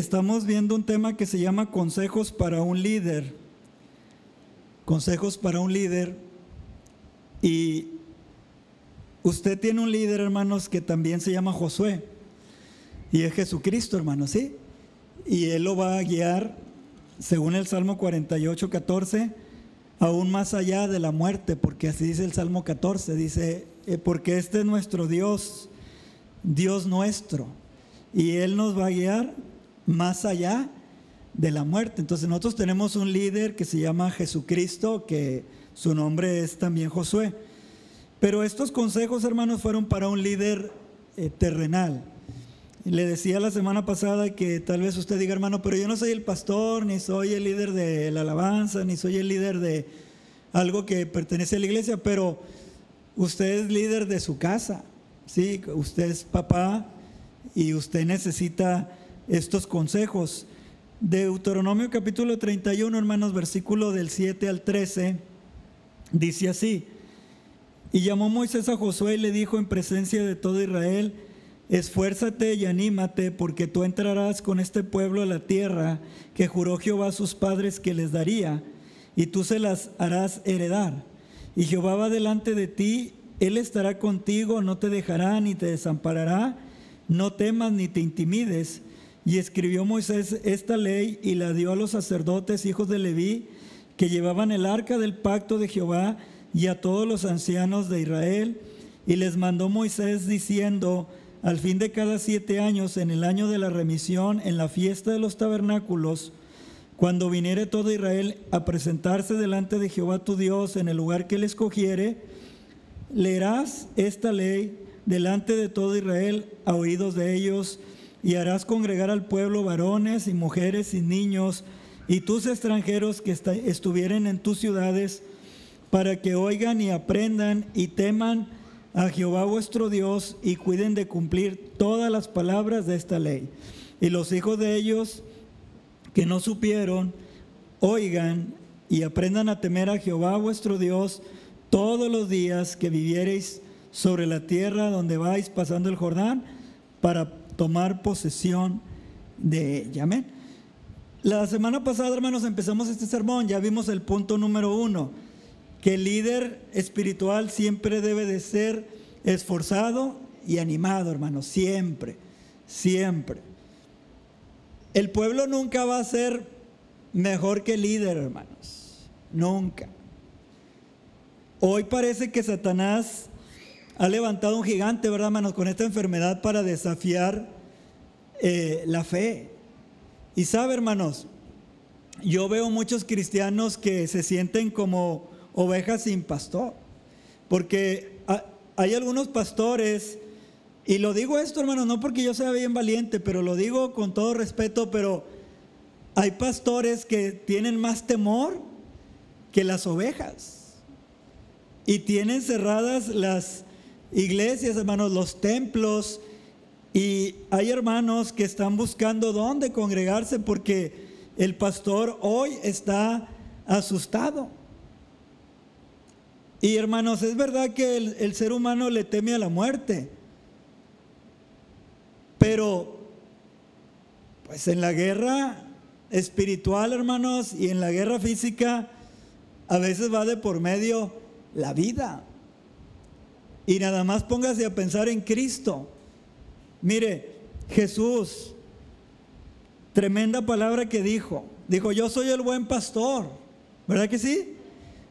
estamos viendo un tema que se llama consejos para un líder. Consejos para un líder. Y usted tiene un líder, hermanos, que también se llama Josué. Y es Jesucristo, hermanos, ¿sí? Y él lo va a guiar, según el Salmo 48, 14, aún más allá de la muerte, porque así dice el Salmo 14, dice, eh, porque este es nuestro Dios, Dios nuestro, y Él nos va a guiar más allá de la muerte. Entonces nosotros tenemos un líder que se llama Jesucristo, que su nombre es también Josué. Pero estos consejos, hermanos, fueron para un líder eh, terrenal. Le decía la semana pasada que tal vez usted diga, hermano, pero yo no soy el pastor, ni soy el líder de la alabanza, ni soy el líder de algo que pertenece a la iglesia, pero usted es líder de su casa, ¿sí? Usted es papá y usted necesita estos consejos. Deuteronomio capítulo 31, hermanos, versículo del 7 al 13, dice así, y llamó Moisés a Josué y le dijo en presencia de todo Israel, Esfuérzate y anímate, porque tú entrarás con este pueblo a la tierra que juró Jehová a sus padres que les daría, y tú se las harás heredar. Y Jehová va delante de ti, Él estará contigo, no te dejará ni te desamparará, no temas ni te intimides. Y escribió Moisés esta ley y la dio a los sacerdotes, hijos de Leví, que llevaban el arca del pacto de Jehová, y a todos los ancianos de Israel. Y les mandó Moisés diciendo, al fin de cada siete años, en el año de la remisión, en la fiesta de los tabernáculos, cuando viniere todo Israel a presentarse delante de Jehová tu Dios en el lugar que él escogiere, leerás esta ley delante de todo Israel a oídos de ellos, y harás congregar al pueblo varones y mujeres y niños, y tus extranjeros que estuvieren en tus ciudades, para que oigan y aprendan y teman a Jehová vuestro Dios y cuiden de cumplir todas las palabras de esta ley. Y los hijos de ellos que no supieron, oigan y aprendan a temer a Jehová vuestro Dios todos los días que viviereis sobre la tierra donde vais pasando el Jordán para tomar posesión de ella. Amén. La semana pasada, hermanos, empezamos este sermón, ya vimos el punto número uno que el líder espiritual siempre debe de ser esforzado y animado, hermanos, siempre, siempre. El pueblo nunca va a ser mejor que el líder, hermanos, nunca. Hoy parece que Satanás ha levantado un gigante, ¿verdad, hermanos? Con esta enfermedad para desafiar eh, la fe. Y sabe, hermanos, yo veo muchos cristianos que se sienten como ovejas sin pastor. Porque hay algunos pastores, y lo digo esto hermano, no porque yo sea bien valiente, pero lo digo con todo respeto, pero hay pastores que tienen más temor que las ovejas. Y tienen cerradas las iglesias, hermanos, los templos. Y hay hermanos que están buscando dónde congregarse porque el pastor hoy está asustado. Y hermanos, es verdad que el, ser humano le teme a la muerte. Pero, pues en la guerra espiritual, hermanos, y en la guerra física, a veces va de por medio la vida. Y nada más póngase a pensar en Cristo. Mire, Jesús, tremenda palabra que dijo. Dijo, yo soy el buen pastor. ¿Verdad que sí?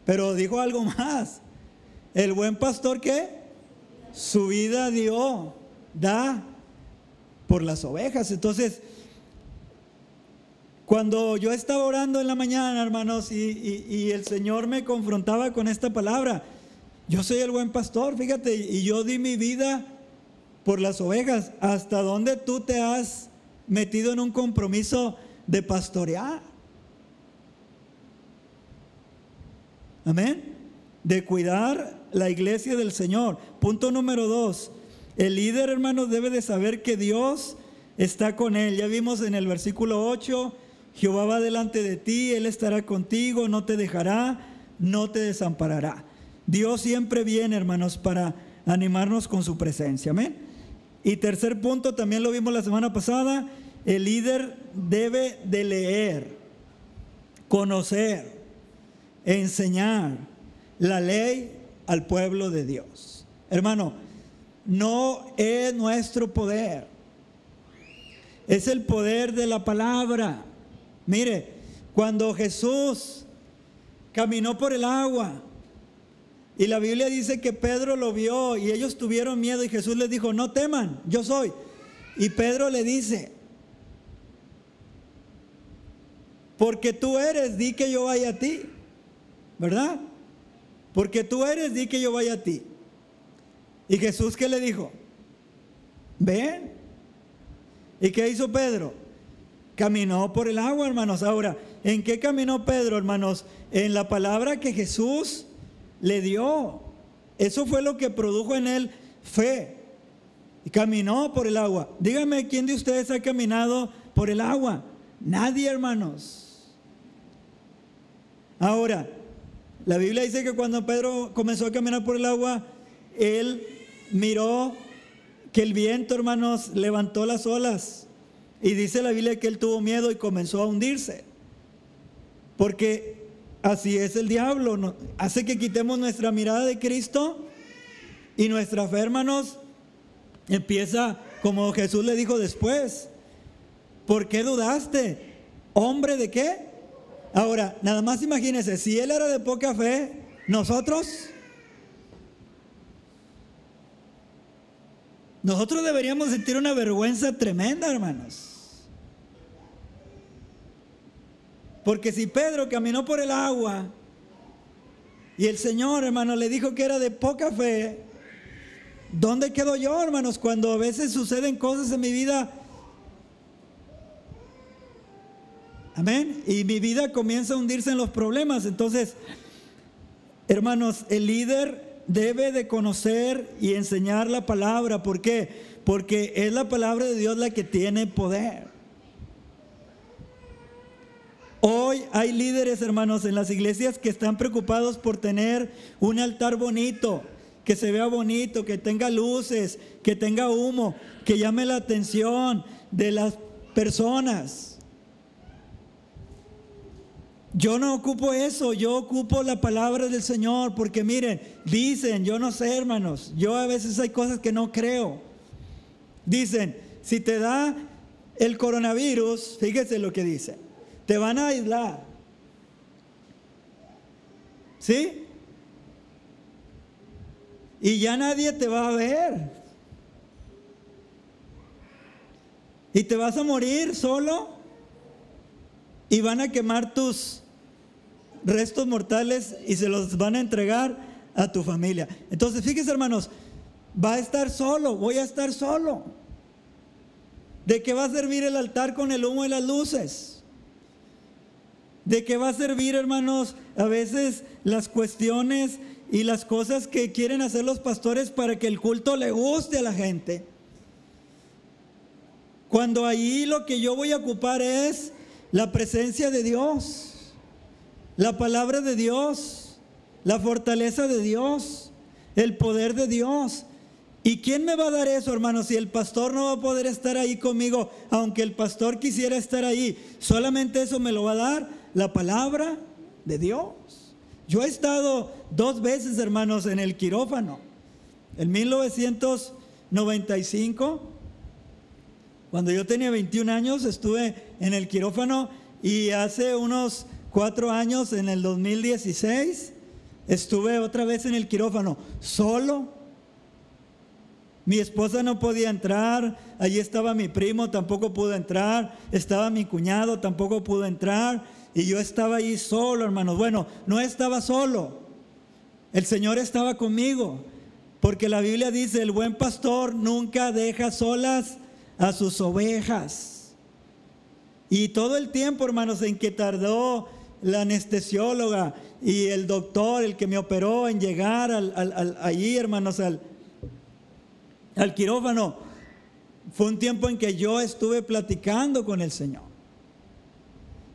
Pero dijo algo más. El buen pastor que su vida dio, da por las ovejas. Entonces, cuando yo estaba orando en la mañana, hermanos, y, el Señor me confrontaba con esta palabra, yo soy el buen pastor, fíjate, y yo di mi vida por las ovejas. ¿Hasta dónde tú te has metido en un compromiso de pastorear? Amén. De cuidar la iglesia del Señor. Punto número dos. El líder, hermano, debe de saber que Dios está con él. Ya vimos en el versículo 8, Jehová va delante de ti, Él estará contigo, no te dejará, no te desamparará. Dios siempre viene, hermanos, para animarnos con su presencia. Amén. Y tercer punto, también lo vimos la semana pasada, el líder debe de leer, conocer, enseñar la ley al pueblo de Dios. Hermano, no es nuestro poder, es el poder de la palabra. Mire, cuando Jesús caminó por el agua, y la Biblia dice que Pedro lo vio y ellos tuvieron miedo y Jesús les dijo, no teman, yo soy. Y Pedro le dice, porque tú eres, di que yo vaya a ti, ¿verdad? Porque tú eres, di que yo vaya a ti. Y Jesús qué le dijo? Ven. ¿Y qué hizo Pedro? Caminó por el agua, hermanos. Ahora, ¿en qué caminó Pedro, hermanos? En la palabra que Jesús le dio. Eso fue lo que produjo en él fe. Y caminó por el agua. Dígame, ¿quién de ustedes ha caminado por el agua? Nadie, hermanos. Ahora, la Biblia dice que cuando Pedro comenzó a caminar por el agua, él miró que el viento, hermanos, levantó las olas. Y dice la Biblia que él tuvo miedo y comenzó a hundirse. Porque Así es el diablo. Hace que quitemos nuestra mirada de Cristo y nuestra fe, hermanos, empieza como Jesús le dijo después. ¿Por qué dudaste? ¿Hombre de qué? Ahora, nada más imagínense, si él era de poca fe, nosotros, nosotros deberíamos sentir una vergüenza tremenda, hermanos. Porque si Pedro caminó por el agua y el Señor, hermano, le dijo que era de poca fe, ¿dónde quedo yo, hermanos, cuando a veces suceden cosas en mi vida? Amén. Y mi vida comienza a hundirse en los problemas. Entonces, hermanos, el líder debe de conocer y enseñar la palabra. ¿Por qué? Porque es la palabra de Dios la que tiene poder. Hoy hay líderes, hermanos, en las iglesias que están preocupados por tener un altar bonito, que se vea bonito, que tenga luces, que tenga humo, que llame la atención de las personas. Yo no ocupo eso, yo ocupo la palabra del Señor, porque miren, dicen, yo no sé, hermanos, yo a veces hay cosas que no creo. Dicen, si te da el coronavirus, fíjese lo que dice te van a aislar. ¿Sí? Y ya nadie te va a ver. Y te vas a morir solo. Y van a quemar tus restos mortales y se los van a entregar a tu familia. Entonces, fíjense hermanos, va a estar solo, voy a estar solo. ¿De qué va a servir el altar con el humo y las luces? ¿De qué va a servir, hermanos, a veces las cuestiones y las cosas que quieren hacer los pastores para que el culto le guste a la gente? Cuando ahí lo que yo voy a ocupar es la presencia de Dios, la palabra de Dios, la fortaleza de Dios, el poder de Dios. ¿Y quién me va a dar eso, hermanos? Si el pastor no va a poder estar ahí conmigo, aunque el pastor quisiera estar ahí, solamente eso me lo va a dar la palabra de Dios. Yo he estado dos veces, hermanos, en el quirófano. En 1995, cuando yo tenía 21 años, estuve en el quirófano y hace unos cuatro años, en el 2016, estuve otra vez en el quirófano, solo. Mi esposa no podía entrar, allí estaba mi primo, tampoco pudo entrar, estaba mi cuñado, tampoco pudo entrar y yo estaba ahí solo, hermanos. Bueno, no estaba solo. El Señor estaba conmigo. Porque la Biblia dice, el buen pastor nunca deja solas a sus ovejas. Y todo el tiempo, hermanos, en que tardó la anestesióloga y el doctor, el que me operó, en llegar al, allí, hermanos, al, al quirófano, fue un tiempo en que yo estuve platicando con el Señor.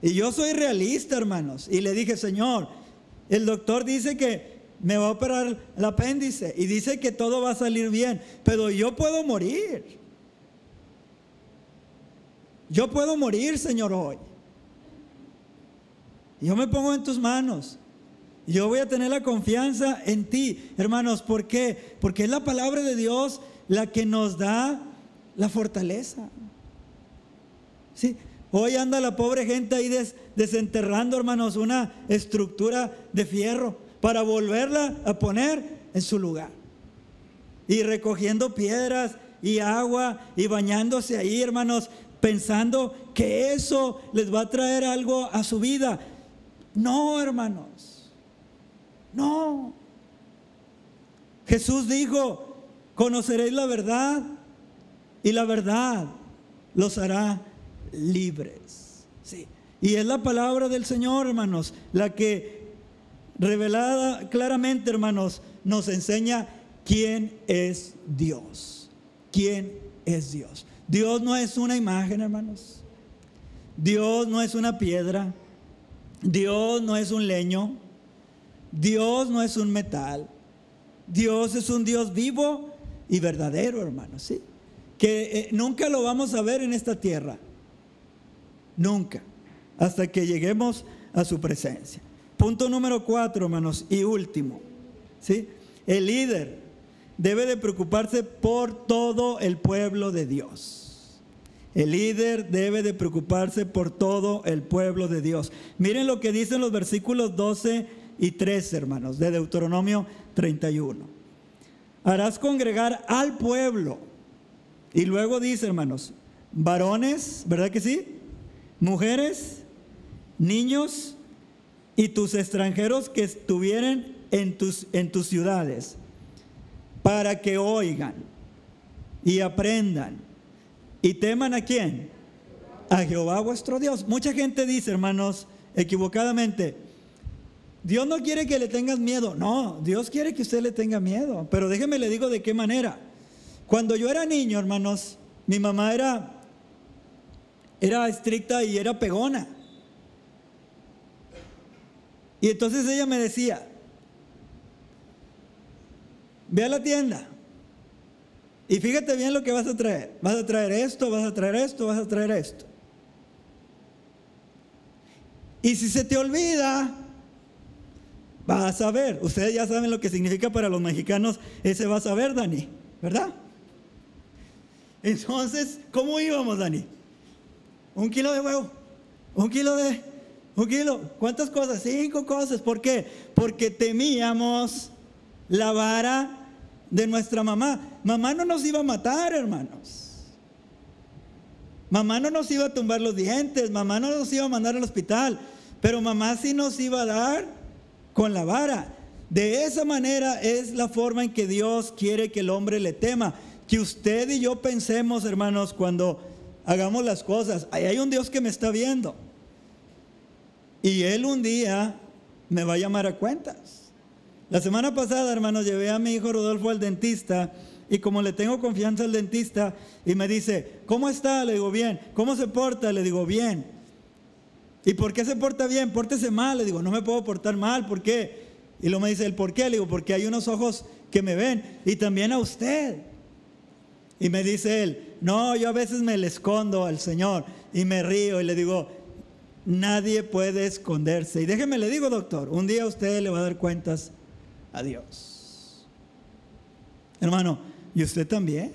Y yo soy realista, hermanos. Y le dije, Señor, el doctor dice que me va a operar el apéndice y dice que todo va a salir bien, pero yo puedo morir. yo puedo morir, Señor, hoy. Yo me pongo en tus manos. Yo voy a tener la confianza en ti, hermanos. ¿Por qué? Porque es la palabra de Dios la que nos da la fortaleza. Sí, hoy anda la pobre gente ahí desenterrando, hermanos, una estructura de fierro para volverla a poner en su lugar. Y recogiendo piedras y agua y bañándose ahí, hermanos, pensando que eso les va a traer algo a su vida. No, hermanos. No. Jesús dijo, conoceréis la verdad y la verdad los hará libres. Sí. Y es la palabra del Señor, hermanos, la que revelada claramente, hermanos, nos enseña quién es Dios. ¿Quién es Dios? Dios no es una imagen, hermanos. Dios no es una piedra. Dios no es un leño. Dios no es un metal. Dios es un Dios vivo y verdadero, hermanos, ¿sí? Que eh, nunca lo vamos a ver en esta tierra. Nunca. Hasta que lleguemos a su presencia. Punto número cuatro, hermanos, y último. ¿sí? El líder debe de preocuparse por todo el pueblo de Dios. El líder debe de preocuparse por todo el pueblo de Dios. Miren lo que dicen los versículos 12 y 13, hermanos, de Deuteronomio 31. Harás congregar al pueblo. Y luego dice, hermanos, varones, ¿verdad que sí? Mujeres, niños y tus extranjeros que estuvieren en tus, en tus ciudades, para que oigan y aprendan y teman a quién? A Jehová vuestro Dios. Mucha gente dice, hermanos, equivocadamente, Dios no quiere que le tengas miedo. No, Dios quiere que usted le tenga miedo. Pero déjeme le digo de qué manera. Cuando yo era niño, hermanos, mi mamá era, era estricta y era pegona. Y entonces ella me decía, ve a la tienda y fíjate bien lo que vas a traer. Vas a traer esto, vas a traer esto, vas a traer esto. Y si se te olvida, vas a ver. Ustedes ya saben lo que significa para los mexicanos ese vas a ver, Dani, ¿verdad? Entonces, ¿cómo íbamos, Dani? Un kilo de huevo, un kilo de, un kilo, ¿cuántas cosas? Cinco cosas. ¿Por qué? Porque temíamos la vara de nuestra mamá. Mamá no nos iba a matar, hermanos. Mamá no nos iba a tumbar los dientes, mamá no nos iba a mandar al hospital, pero mamá sí nos iba a dar con la vara. De esa manera es la forma en que Dios quiere que el hombre le tema. Que usted y yo pensemos, hermanos, cuando hagamos las cosas, ahí hay un Dios que me está viendo. Y Él un día me va a llamar a cuentas. La semana pasada, hermanos, llevé a mi hijo Rodolfo al dentista y como le tengo confianza al dentista y me dice, ¿cómo está? Le digo, bien. ¿Cómo se porta? Le digo, bien. ¿Y por qué se porta bien? Pórtese mal. Le digo, no me puedo portar mal. ¿Por qué? Y luego me dice, ¿el por qué? Le digo, porque hay unos ojos que me ven y también a usted. Y me dice él, no, yo a veces me le escondo al Señor y me río y le digo, nadie puede esconderse. Y déjeme le digo, doctor, un día usted le va a dar cuentas a Dios. Hermano, ¿y usted también?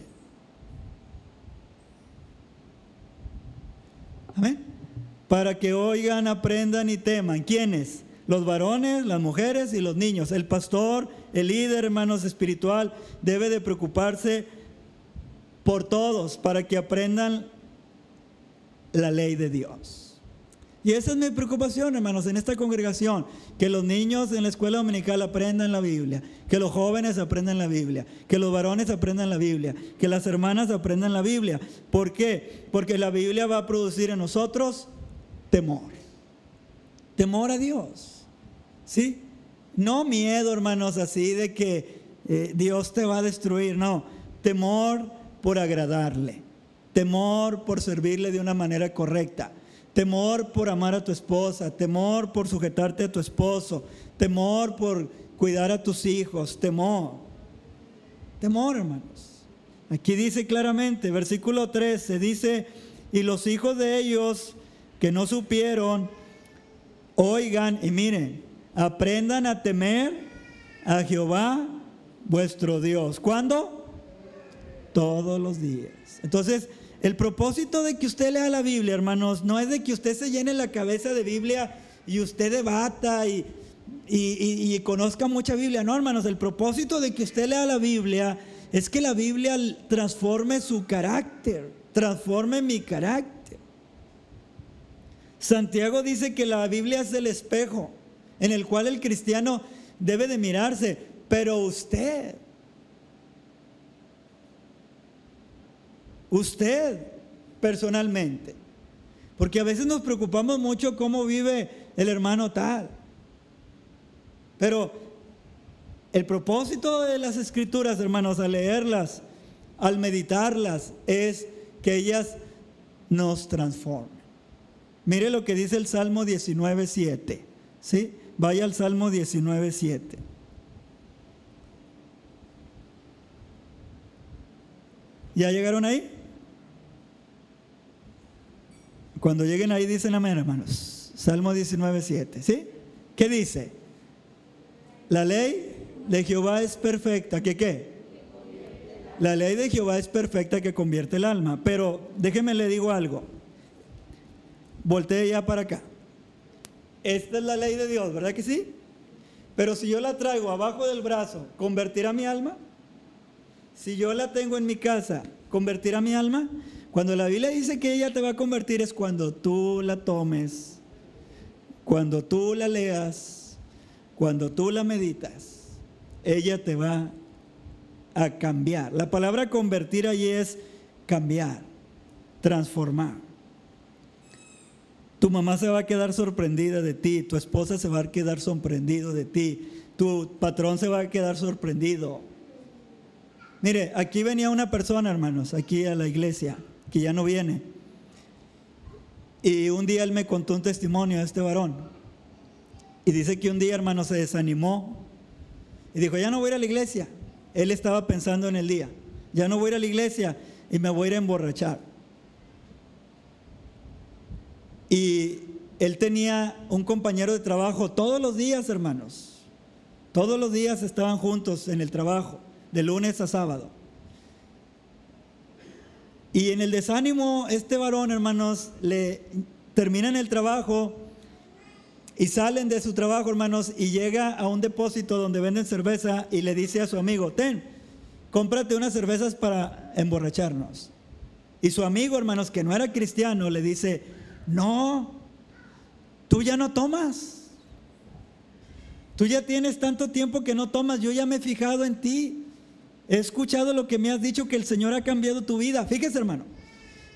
Amén. Para que oigan, aprendan y teman. ¿Quiénes? Los varones, las mujeres y los niños. El pastor, el líder, hermanos, espiritual, debe de preocuparse por todos para que aprendan la ley de Dios. Y esa es mi preocupación, hermanos, en esta congregación, que los niños en la escuela dominical aprendan la Biblia, que los jóvenes aprendan la Biblia, que los varones aprendan la Biblia, que las hermanas aprendan la Biblia. ¿Por qué? Porque la Biblia va a producir en nosotros temor. Temor a Dios. ¿Sí? No miedo, hermanos, así de que eh, Dios te va a destruir, no. Temor por agradarle. Temor por servirle de una manera correcta temor por amar a tu esposa, temor por sujetarte a tu esposo, temor por cuidar a tus hijos, temor. Temor, hermanos. Aquí dice claramente, versículo 13, dice y los hijos de ellos que no supieron, oigan y miren, aprendan a temer a Jehová vuestro Dios. ¿Cuándo? Todos los días. Entonces, el propósito de que usted lea la Biblia, hermanos, no es de que usted se llene la cabeza de Biblia y usted debata y, y, y, conozca mucha Biblia. No, hermanos, el propósito de que usted lea la Biblia es que la Biblia transforme su carácter, transforme mi carácter. Santiago dice que la Biblia es el espejo en el cual el cristiano debe de mirarse, pero usted, usted personalmente, porque a veces nos preocupamos mucho cómo vive el hermano tal, pero el propósito de las escrituras, hermanos, al leerlas, al meditarlas, es que ellas nos transformen. Mire lo que dice el Salmo 19.7. ¿sí? Vaya al Salmo 19.7. ¿Ya llegaron ahí? Cuando lleguen ahí dicen amén, hermanos. Salmo 19.7. ¿Sí? ¿Qué dice? La ley de Jehová es perfecta, ¿que qué? La ley de Jehová es perfecta que convierte el alma. Pero déjeme le digo algo. Voltee ya para acá. Esta es la ley de Dios, ¿verdad que sí? Pero si yo la traigo abajo del brazo, ¿convertirá mi alma? Si yo la tengo en mi casa, ¿convertirá mi alma? Cuando la Biblia dice que ella te va a convertir es cuando tú la tomes, cuando tú la leas, cuando tú la meditas ella te va a cambiar. La palabra convertir allí es cambiar, transformar. Tu mamá se va a quedar sorprendida de ti, tu esposa se va a quedar sorprendido de ti, tu patrón se va a quedar sorprendido. Mire, aquí venía una persona, hermanos, aquí a la iglesia, que ya no viene. Y un día él me contó un testimonio de este varón. Y dice que un día, hermano, se desanimó y dijo, ya no voy a ir a la iglesia. Él estaba pensando en el día, ya no voy a ir a la iglesia y me voy a ir a emborrachar. Y él tenía un compañero de trabajo todos los días, hermanos. Todos los días estaban juntos en el trabajo, de lunes a sábado. Y en el desánimo, este varón, hermanos, le termina en el trabajo y salen de su trabajo, hermanos, y llega a un depósito donde venden cerveza y le dice a su amigo, ten, cómprate unas cervezas para emborracharnos. Y su amigo, hermanos, que no era cristiano, le dice, no, tú ya no tomas. Tú ya tienes tanto tiempo que no tomas, yo ya me he fijado en ti. He escuchado lo que me has dicho que el Señor ha cambiado tu vida. Fíjese, hermano.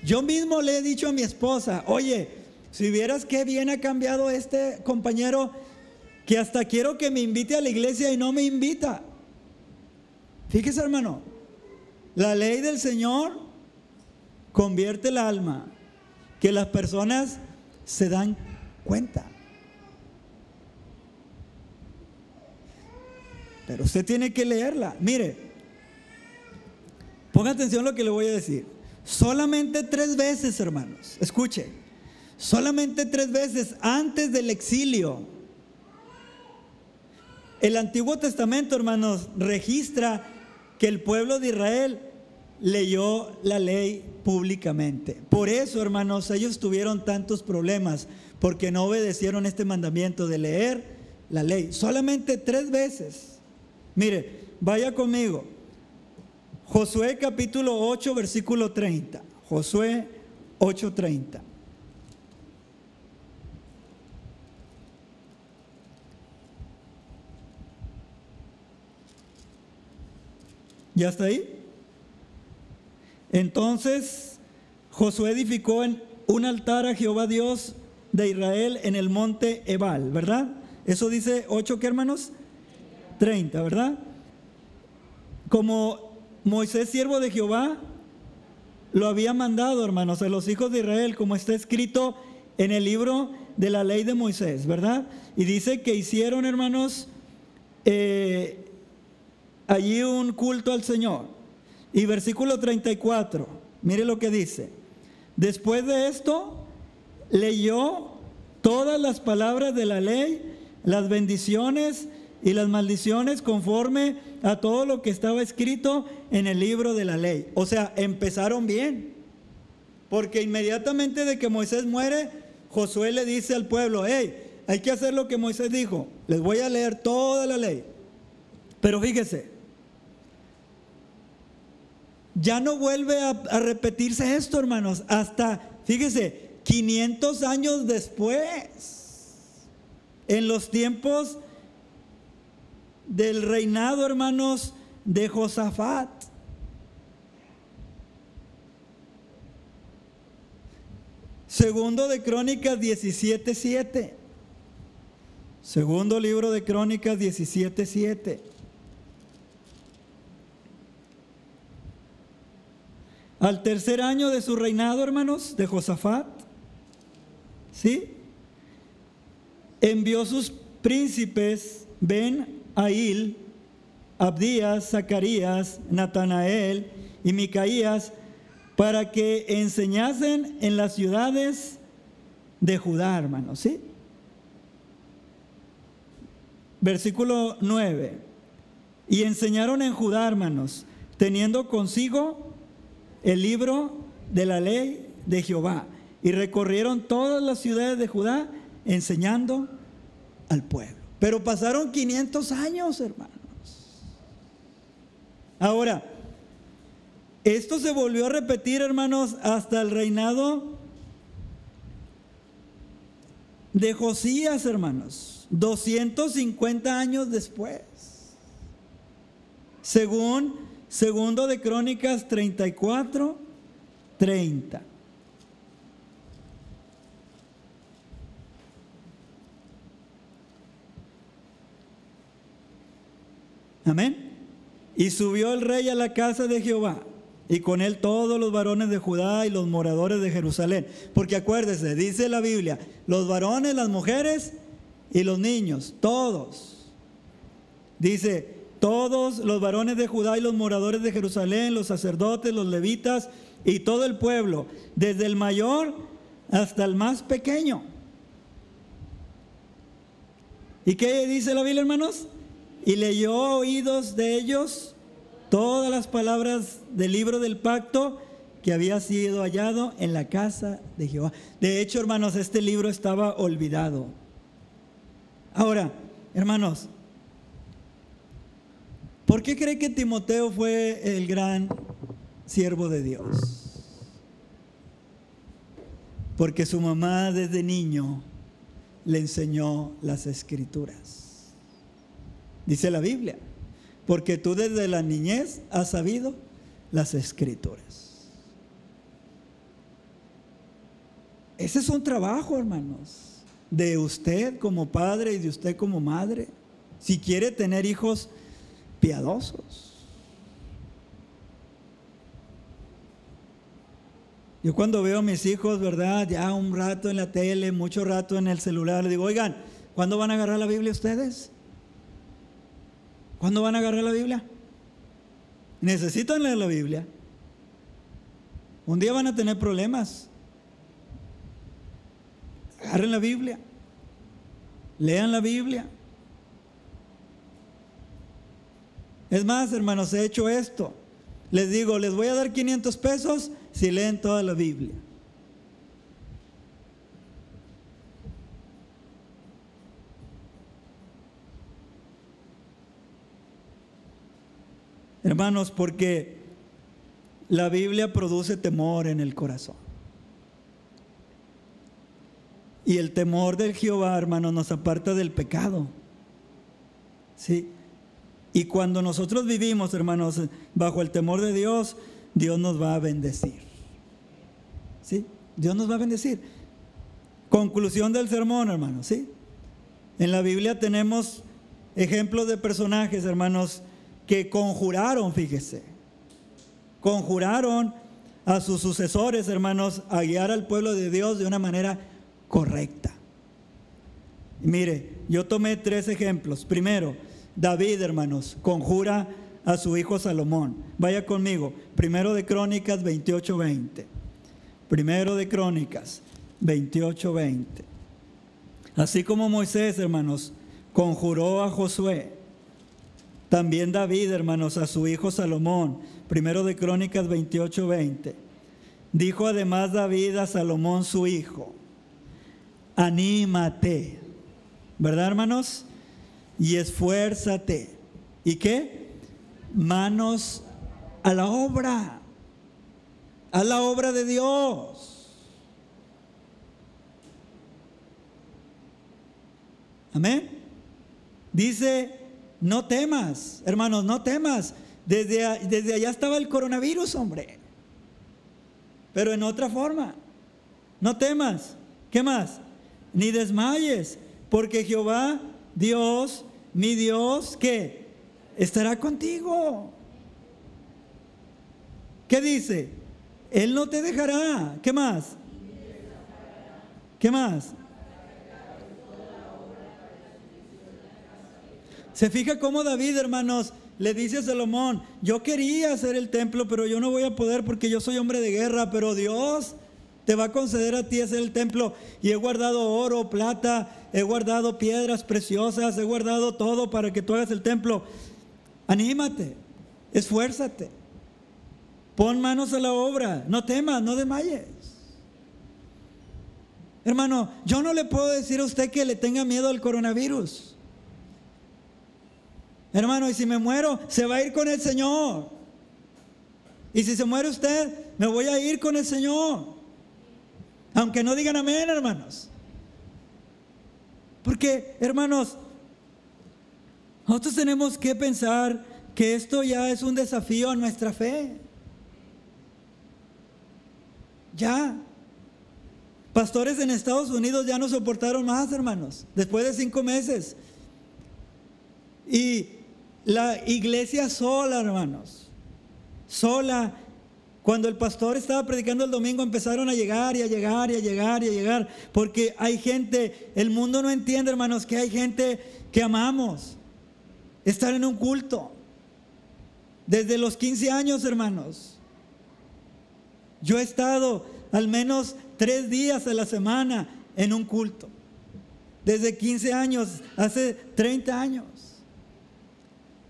Yo mismo le he dicho a mi esposa, oye, si vieras qué bien ha cambiado este compañero, que hasta quiero que me invite a la iglesia y no me invita. Fíjese hermano, la ley del Señor convierte el alma, que las personas se dan cuenta. Pero usted tiene que leerla. Mire, ponga atención a lo que le voy a decir. Solamente tres veces, hermanos. Escuche. Solamente tres veces antes del exilio. El Antiguo Testamento, hermanos, registra que el pueblo de Israel leyó la ley públicamente. Por eso, hermanos, ellos tuvieron tantos problemas, porque no obedecieron este mandamiento de leer la ley. Solamente tres veces. Mire, vaya conmigo. Josué capítulo 8, versículo 30. Josué 8:30. ¿Ya está ahí? Entonces Josué edificó en un altar a Jehová Dios de Israel en el monte Ebal, ¿verdad? Eso dice 8, ¿qué hermanos? 30, ¿verdad? Como Moisés, siervo de Jehová, lo había mandado, hermanos, a los hijos de Israel, como está escrito en el libro de la ley de Moisés, ¿verdad? Y dice que hicieron, hermanos, eh, allí un culto al Señor. Y versículo 34, mire lo que dice. Después de esto, leyó todas las palabras de la ley, las bendiciones y las maldiciones conforme a todo lo que estaba escrito en el libro de la ley. O sea, empezaron bien. Porque inmediatamente de que Moisés muere, Josué le dice al pueblo, hey, hay que hacer lo que Moisés dijo. Les voy a leer toda la ley. Pero fíjese, ya no vuelve a, a repetirse esto, hermanos, hasta, fíjese, 500 años después, en los tiempos del reinado, hermanos, de Josafat. Segundo de Crónicas 17:7. Segundo libro de Crónicas 17:7. Al tercer año de su reinado, hermanos, de Josafat, ¿sí? Envió sus príncipes Ben Ail, Abdías, Zacarías, Natanael y Micaías para que enseñasen en las ciudades de Judá, hermanos, ¿sí? Versículo 9. Y enseñaron en Judá, hermanos, teniendo consigo el libro de la ley de Jehová. Y recorrieron todas las ciudades de Judá enseñando al pueblo. Pero pasaron 500 años, hermanos. Ahora, esto se volvió a repetir, hermanos, hasta el reinado de Josías, hermanos. 250 años después. Según segundo de Crónicas 34, 30. Amén. Y subió el rey a la casa de Jehová y con él todos los varones de Judá y los moradores de Jerusalén. Porque acuérdese, dice la Biblia, los varones, las mujeres y los niños, todos. Dice, todos los varones de Judá y los moradores de Jerusalén, los sacerdotes, los levitas y todo el pueblo, desde el mayor hasta el más pequeño. ¿Y qué dice la Biblia, hermanos? Y leyó oídos de ellos todas las palabras del libro del pacto que había sido hallado en la casa de Jehová. De hecho, hermanos, este libro estaba olvidado. Ahora, hermanos, ¿por qué cree que Timoteo fue el gran siervo de Dios? Porque su mamá desde niño le enseñó las escrituras. Dice la Biblia porque tú desde la niñez has sabido las escrituras. Ese es un trabajo, hermanos, de usted como padre y de usted como madre, si quiere tener hijos piadosos. Yo cuando veo a mis hijos, ¿verdad? Ya un rato en la tele, mucho rato en el celular, le digo, oigan, ¿cuándo van a agarrar la Biblia ustedes? ¿Cuándo van a agarrar la Biblia? Necesitan leer la Biblia. Un día van a tener problemas. Agarren la Biblia. Lean la Biblia. Es más, hermanos, he hecho esto. Les digo, les voy a dar 500 pesos si leen toda la Biblia. Hermanos, porque la Biblia produce temor en el corazón. Y el temor del Jehová, hermanos, nos aparta del pecado. ¿Sí? Y cuando nosotros vivimos, hermanos, bajo el temor de Dios, Dios nos va a bendecir. ¿Sí? Dios nos va a bendecir. Conclusión del sermón, hermanos, ¿sí? En la Biblia tenemos ejemplos de personajes, hermanos, que conjuraron, fíjese, conjuraron a sus sucesores, hermanos, a guiar al pueblo de Dios de una manera correcta. mire, yo tomé tres ejemplos. Primero, David, hermanos, conjura a su hijo Salomón. Vaya conmigo, primero de Crónicas 28, 20. Primero de Crónicas 28, 20. Así como Moisés, hermanos, conjuró a Josué, también David, hermanos, a su hijo Salomón, primero de Crónicas 28, 20. Dijo además David a Salomón su hijo, anímate, ¿verdad hermanos? Y esfuérzate. ¿Y qué? Manos a la obra, a la obra de Dios. Amén. Dice, no temas, hermanos, no temas. Desde, desde allá estaba el coronavirus, hombre. Pero en otra forma. No temas. ¿Qué más? Ni desmayes, porque Jehová, Dios, mi Dios, ¿qué? Estará contigo. ¿Qué dice? Él no te dejará. ¿Qué más? ¿Qué más? Se fija cómo David, hermanos, le dice a Salomón, yo quería hacer el templo, pero yo no voy a poder porque yo soy hombre de guerra, pero Dios te va a conceder a ti hacer el templo. Y he guardado oro, plata, he guardado piedras preciosas, he guardado todo para que tú hagas el templo. Anímate, esfuérzate, pon manos a la obra, no temas, no desmayes. Hermano, yo no le puedo decir a usted que le tenga miedo al coronavirus. Hermano, y si me muero, se va a ir con el Señor. Y si se muere usted, me voy a ir con el Señor. Aunque no digan amén, hermanos. Porque, hermanos, nosotros tenemos que pensar que esto ya es un desafío a nuestra fe. Ya. Pastores en Estados Unidos ya no soportaron más, hermanos, después de cinco meses. Y la iglesia sola, hermanos. Sola. Cuando el pastor estaba predicando el domingo empezaron a llegar y a llegar y a llegar y a llegar. Porque hay gente, el mundo no entiende, hermanos, que hay gente que amamos. Estar en un culto. Desde los 15 años, hermanos. Yo he estado al menos tres días a la semana en un culto. Desde 15 años, hace 30 años.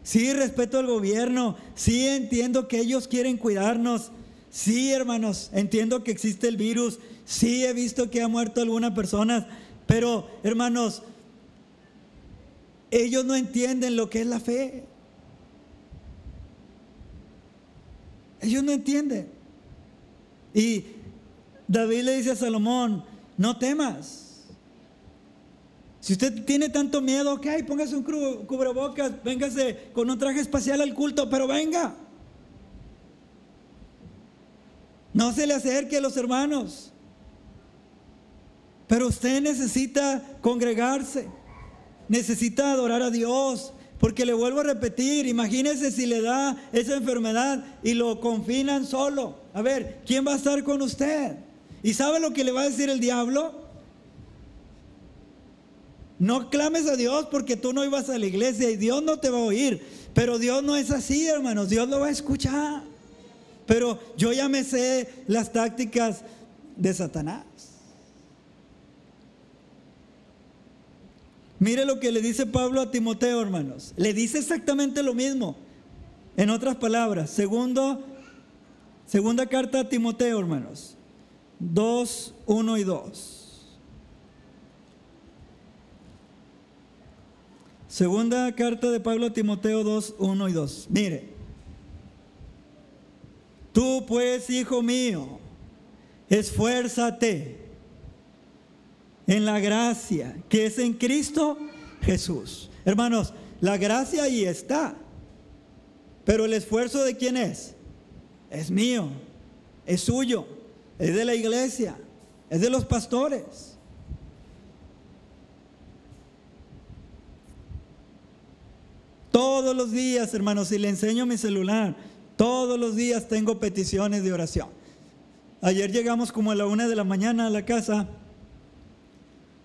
Sí, respeto al gobierno. Sí, entiendo que ellos quieren cuidarnos. Sí, hermanos, entiendo que existe el virus. Sí, he visto que ha muerto alguna persona. Pero, hermanos, ellos no entienden lo que es la fe. Ellos no entienden. Y David le dice a Salomón, no temas. Si usted tiene tanto miedo, ok, póngase un cubrebocas, véngase con un traje espacial al culto, pero venga. No se le acerque a los hermanos. Pero usted necesita congregarse, necesita adorar a Dios, porque le vuelvo a repetir, imagínese si le da esa enfermedad y lo confinan solo. A ver, ¿quién va a estar con usted? ¿Y sabe lo que le va a decir el diablo? No clames a Dios porque tú no ibas a la iglesia y Dios no te va a oír. Pero Dios no es así, hermanos. Dios lo va a escuchar. Pero yo ya me sé las tácticas de Satanás. Mire lo que le dice Pablo a Timoteo, hermanos. Le dice exactamente lo mismo. En otras palabras, segundo, segunda carta a Timoteo, hermanos. 2, 1 y 2. Segunda carta de Pablo a Timoteo 2, 1 y 2. Mire, tú pues, hijo mío, esfuérzate en la gracia que es en Cristo Jesús. Hermanos, la gracia ahí está, pero el esfuerzo de quién es? Es mío, es suyo, es de la iglesia, es de los pastores. Todos los días, hermanos, si le enseño mi celular, todos los días tengo peticiones de oración. Ayer llegamos como a la una de la mañana a la casa.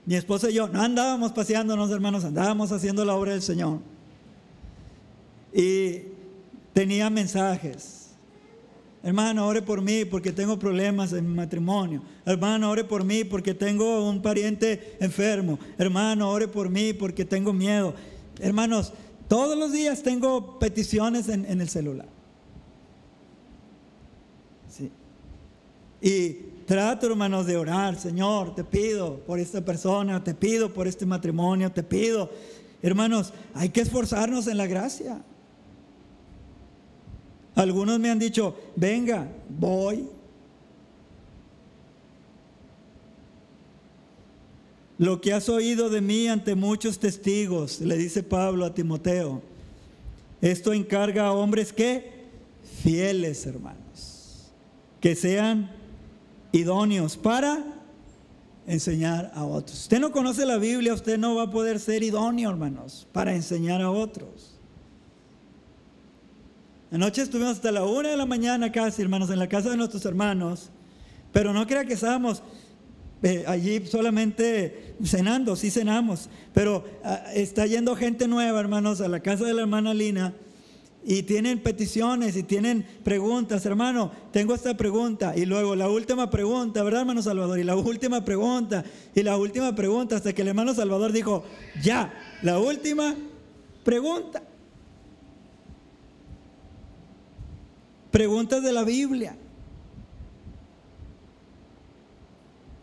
Mi esposa y yo no andábamos paseándonos, hermanos, andábamos haciendo la obra del Señor. Y tenía mensajes. Hermano, ore por mí porque tengo problemas en mi matrimonio. Hermano, ore por mí porque tengo un pariente enfermo. Hermano, ore por mí porque tengo miedo. Hermanos, todos los días tengo peticiones en, el celular. Sí. Y trato, hermanos, de orar. Señor, te pido por esta persona, te pido por este matrimonio, te pido. Hermanos, hay que esforzarnos en la gracia. Algunos me han dicho, venga, voy. Lo que has oído de mí ante muchos testigos, le dice Pablo a Timoteo, esto encarga a hombres que fieles, hermanos, que sean idóneos para enseñar a otros. Usted no conoce la Biblia, usted no va a poder ser idóneo, hermanos, para enseñar a otros. Anoche estuvimos hasta la una de la mañana casi, hermanos, en la casa de nuestros hermanos. Pero no crea que estábamos eh, allí solamente cenando, sí cenamos. Pero ah, está yendo gente nueva, hermanos, a la casa de la hermana Lina. Y tienen peticiones y tienen preguntas, hermano, tengo esta pregunta. Y luego la última pregunta, ¿verdad, hermano Salvador? Y la última pregunta, y la última pregunta, hasta que el hermano Salvador dijo, ya, la última pregunta. Preguntas de la Biblia.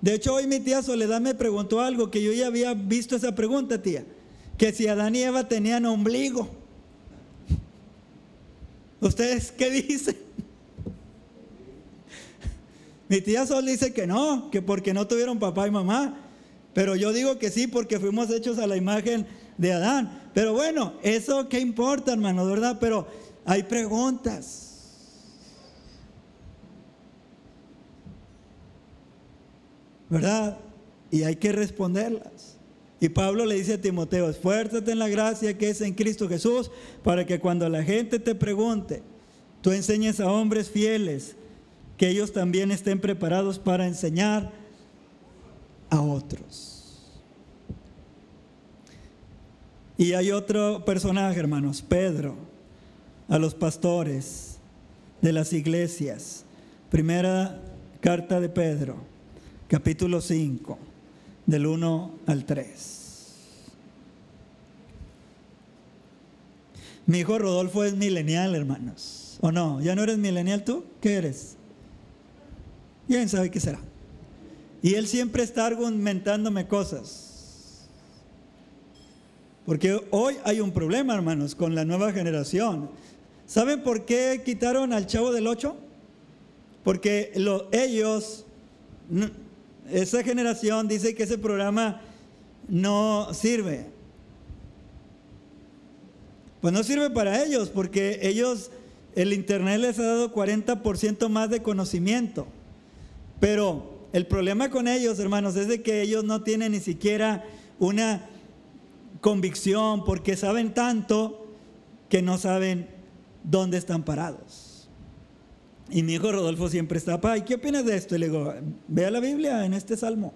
De hecho, hoy mi tía Soledad me preguntó algo que yo ya había visto esa pregunta, tía. Que si Adán y Eva tenían ombligo. ¿Ustedes qué dicen? Mi tía Sol dice que no, que porque no tuvieron papá y mamá. Pero yo digo que sí, porque fuimos hechos a la imagen de Adán. Pero bueno, eso qué importa, hermano, ¿verdad? Pero hay preguntas. ¿Verdad? Y hay que responderlas. Y Pablo le dice a Timoteo, esfuérzate en la gracia que es en Cristo Jesús, para que cuando la gente te pregunte, tú enseñes a hombres fieles, que ellos también estén preparados para enseñar a otros. Y hay otro personaje, hermanos, Pedro, a los pastores de las iglesias. Primera carta de Pedro capítulo 5, del 1 al 3. Mi hijo Rodolfo es milenial, hermanos. ¿O no? ¿Ya no eres milenial tú? ¿Qué eres? ¿Quién sabe qué será? Y él siempre está argumentándome cosas. Porque hoy hay un problema, hermanos, con la nueva generación. ¿Saben por qué quitaron al chavo del 8? Porque ellos esa generación dice que ese programa no sirve. Pues no sirve para ellos porque ellos, el Internet les ha dado 40% más de conocimiento. Pero el problema con ellos, hermanos, es de que ellos no tienen ni siquiera una convicción porque saben tanto que no saben dónde están parados. Y mi hijo Rodolfo siempre está, ¿y ¿qué opinas de esto? Y le digo, vea la Biblia en este salmo.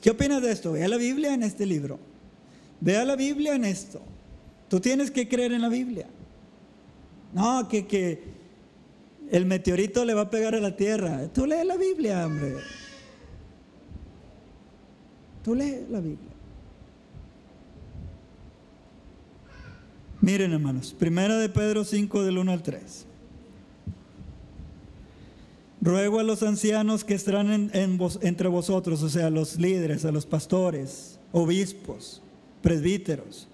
¿Qué opinas de esto? Vea la Biblia en este libro. Vea la Biblia en esto. Tú tienes que creer en la Biblia. No, que, que el meteorito le va a pegar a la tierra. Tú lees la Biblia, hombre. Tú lees la Biblia. Miren, hermanos, primera de Pedro 5 del 1 al 3. Ruego a los ancianos que están entre vosotros, o sea, a los líderes, a los pastores, obispos, presbíteros.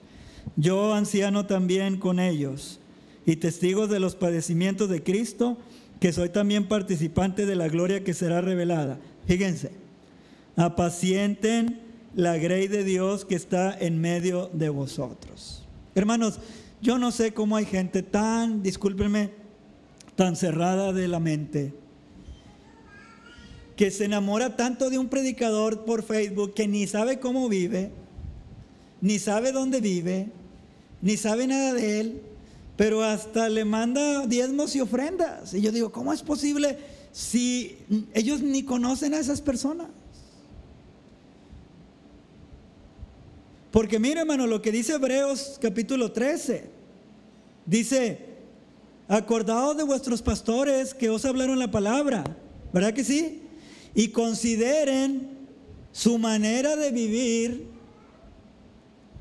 Yo, anciano también con ellos, y testigos de los padecimientos de Cristo, que soy también participante de la gloria que será revelada. Fíjense, apacienten la grey de Dios que está en medio de vosotros. Hermanos, yo no sé cómo hay gente tan, discúlpenme, tan cerrada de la mente que se enamora tanto de un predicador por Facebook que ni sabe cómo vive, ni sabe dónde vive, ni sabe nada de él, pero hasta le manda diezmos y ofrendas. Y yo digo, ¿cómo es posible si ellos ni conocen a esas personas? Porque mire, hermano, lo que dice Hebreos capítulo 13, dice, acordaos de vuestros pastores que os hablaron la palabra, ¿verdad que sí? Y consideren su manera de vivir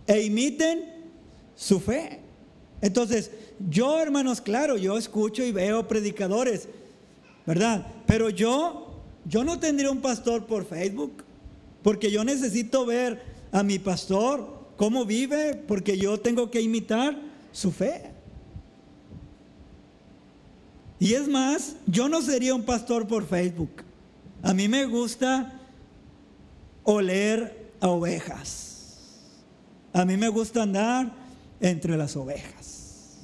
e imiten su fe. Entonces, yo hermanos, claro, yo escucho y veo predicadores, ¿verdad? Pero yo, yo no tendría un pastor por Facebook, porque yo necesito ver a mi pastor cómo vive, porque yo tengo que imitar su fe. Y es más, yo no sería un pastor por Facebook. A mí me gusta oler a ovejas. A mí me gusta andar entre las ovejas.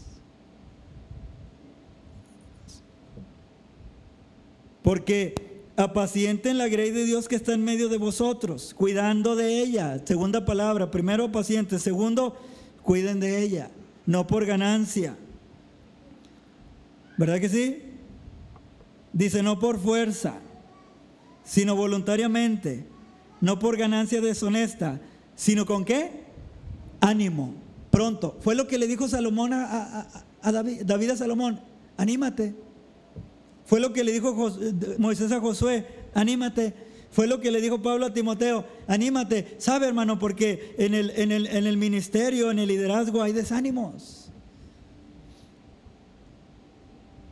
Porque apacienten la grey de Dios que está en medio de vosotros, cuidando de ella. Segunda palabra, primero paciente, segundo, cuiden de ella, no por ganancia. ¿Verdad que sí? Dice, no por fuerza, sino voluntariamente, no por ganancia deshonesta, sino con qué? Ánimo, pronto. Fue lo que le dijo Salomón a, David, David a Salomón, anímate. Fue lo que le dijo Moisés a Josué, anímate. Fue lo que le dijo Pablo a Timoteo, anímate. Sabe hermano, porque en el, en el, en el ministerio, en el liderazgo hay desánimos.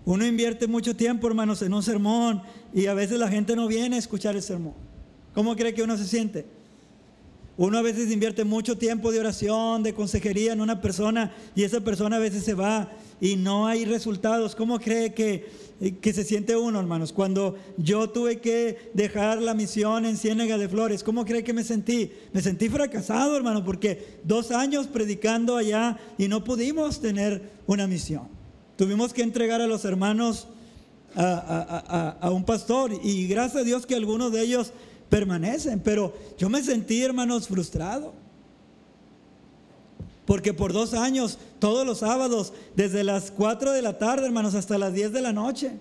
Uno invierte mucho tiempo, hermanos, en un sermón y a veces la gente no viene a escuchar el sermón. ¿Cómo cree que uno se siente? Uno a veces invierte mucho tiempo de oración, de consejería en una persona y esa persona a veces se va y no hay resultados. ¿Cómo cree que, se siente uno, hermanos? Cuando yo tuve que dejar la misión en Ciénega de Flores, ¿cómo cree que me sentí? Me sentí fracasado, hermano, porque dos años predicando allá y no pudimos tener una misión. Tuvimos que entregar a los hermanos a, un pastor y gracias a Dios que algunos de ellos permanecen. Pero yo me sentí, hermanos, frustrado. Porque por dos años, todos los sábados, desde las 4 de la tarde, hermanos, hasta las 10 de la noche.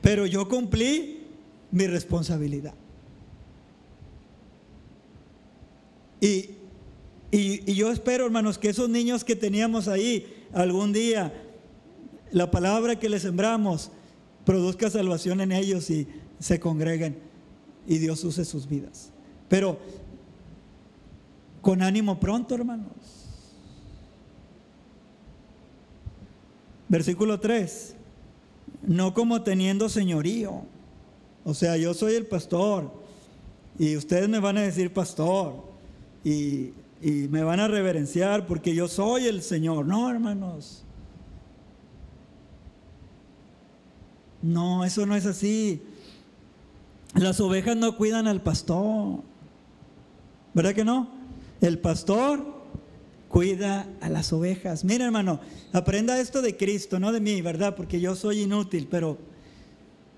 Pero yo cumplí mi responsabilidad. Y, y, y, yo espero, hermanos, que esos niños que teníamos ahí algún día la palabra que le sembramos produzca salvación en ellos y se congreguen y Dios use sus vidas. Pero con ánimo pronto, hermanos. Versículo 3. No como teniendo señorío. O sea, yo soy el pastor y ustedes me van a decir pastor y, y me van a reverenciar porque yo soy el Señor. No, hermanos. No, eso no es así. Las ovejas no cuidan al pastor. ¿Verdad que no? El pastor cuida a las ovejas. Mira, hermano, aprenda esto de Cristo, no de mí, ¿verdad? Porque yo soy inútil, pero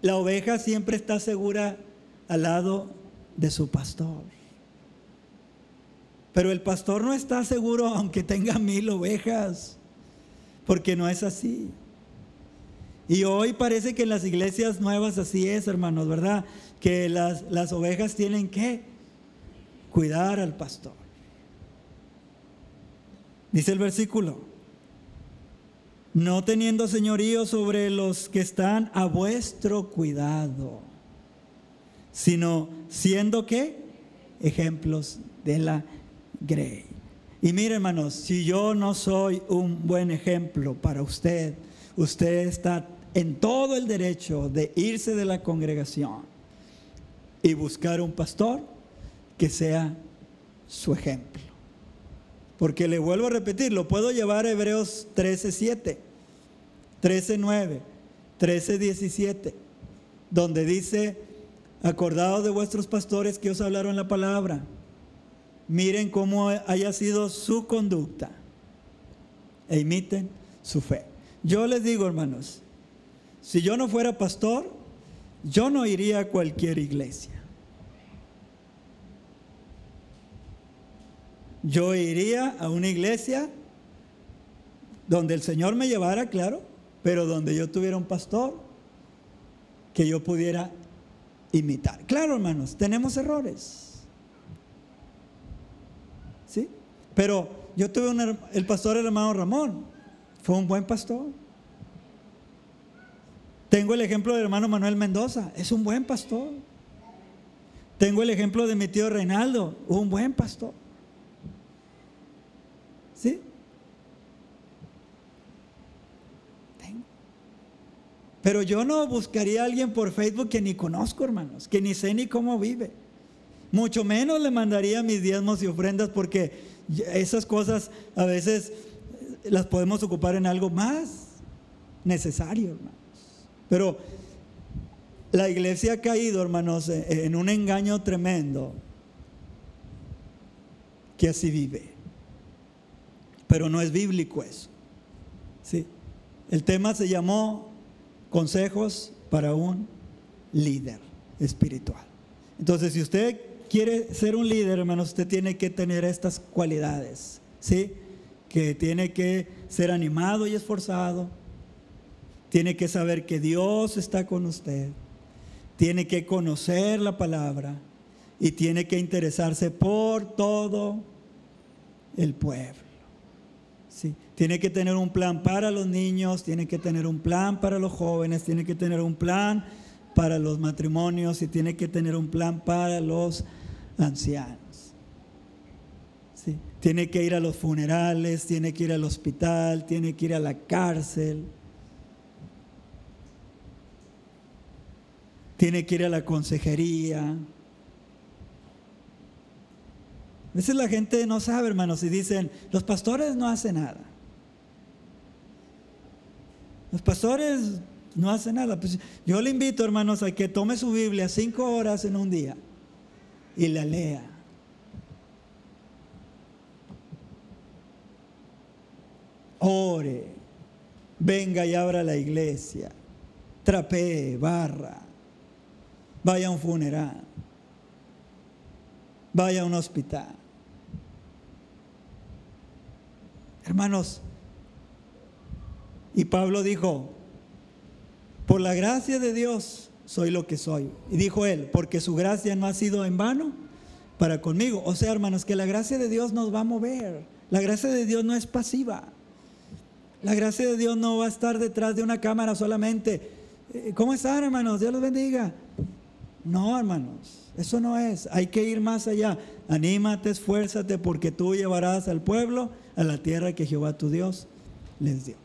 la oveja siempre está segura al lado de su pastor. Pero el pastor no está seguro aunque tenga mil ovejas, porque no es así. Y hoy parece que en las iglesias nuevas así es, hermanos, ¿verdad? Que las, las ovejas tienen que cuidar al pastor. Dice el versículo, no teniendo señorío sobre los que están a vuestro cuidado, sino siendo que ejemplos de la grey. Y mire, hermanos, si yo no soy un buen ejemplo para usted, usted está en todo el derecho de irse de la congregación y buscar un pastor que sea su ejemplo. Porque le vuelvo a repetir, lo puedo llevar a Hebreos 13:7, 13:9, 13:17, donde dice, acordados de vuestros pastores que os hablaron la palabra, miren cómo haya sido su conducta e imiten su fe. Yo les digo, hermanos, si yo no fuera pastor, yo no iría a cualquier iglesia. Yo iría a una iglesia donde el Señor me llevara, claro, pero donde yo tuviera un pastor que yo pudiera imitar. Claro, hermanos, tenemos errores. ¿Sí? Pero yo tuve un, el pastor hermano Ramón, fue un buen pastor. Tengo el ejemplo del hermano Manuel Mendoza, es un buen pastor. Tengo el ejemplo de mi tío Reinaldo, un buen pastor. ¿Sí? Pero yo no buscaría a alguien por Facebook que ni conozco, hermanos, que ni sé ni cómo vive. Mucho menos le mandaría mis diezmos y ofrendas porque esas cosas a veces las podemos ocupar en algo más necesario, hermanos. Pero la iglesia ha caído, hermanos, en un engaño tremendo que así vive. Pero no es bíblico eso. ¿sí? El tema se llamó consejos para un líder espiritual. Entonces, si usted quiere ser un líder, hermanos, usted tiene que tener estas cualidades, ¿sí? Que tiene que ser animado y esforzado, tiene que saber que Dios está con usted, tiene que conocer la palabra y tiene que interesarse por todo el pueblo. Tiene que tener un plan para los niños, tiene que tener un plan para los jóvenes, tiene que tener un plan para los matrimonios y tiene que tener un plan para los ancianos. Tiene que ir a los funerales, tiene que ir al hospital, tiene que ir a la cárcel. Tiene que ir a la consejería. A veces la gente no sabe, hermanos, y dicen, los pastores no hacen nada. Los pastores no hacen nada. Pues yo le invito, hermanos, a que tome su Biblia cinco horas en un día y la lea. Ore, venga y abra la iglesia, trapee, barra, vaya a un funeral, vaya a un hospital. Hermanos, y Pablo dijo, por la gracia de Dios soy lo que soy. Y dijo él, porque su gracia no ha sido en vano para conmigo. O sea, hermanos, que la gracia de Dios nos va a mover. La gracia de Dios no es pasiva. La gracia de Dios no va a estar detrás de una cámara solamente. Eh, ¿Cómo están, hermanos? Dios los bendiga. No, hermanos, eso no es. Hay que ir más allá. Anímate, esfuérzate, porque tú llevarás al pueblo a la tierra que Jehová tu Dios les dio.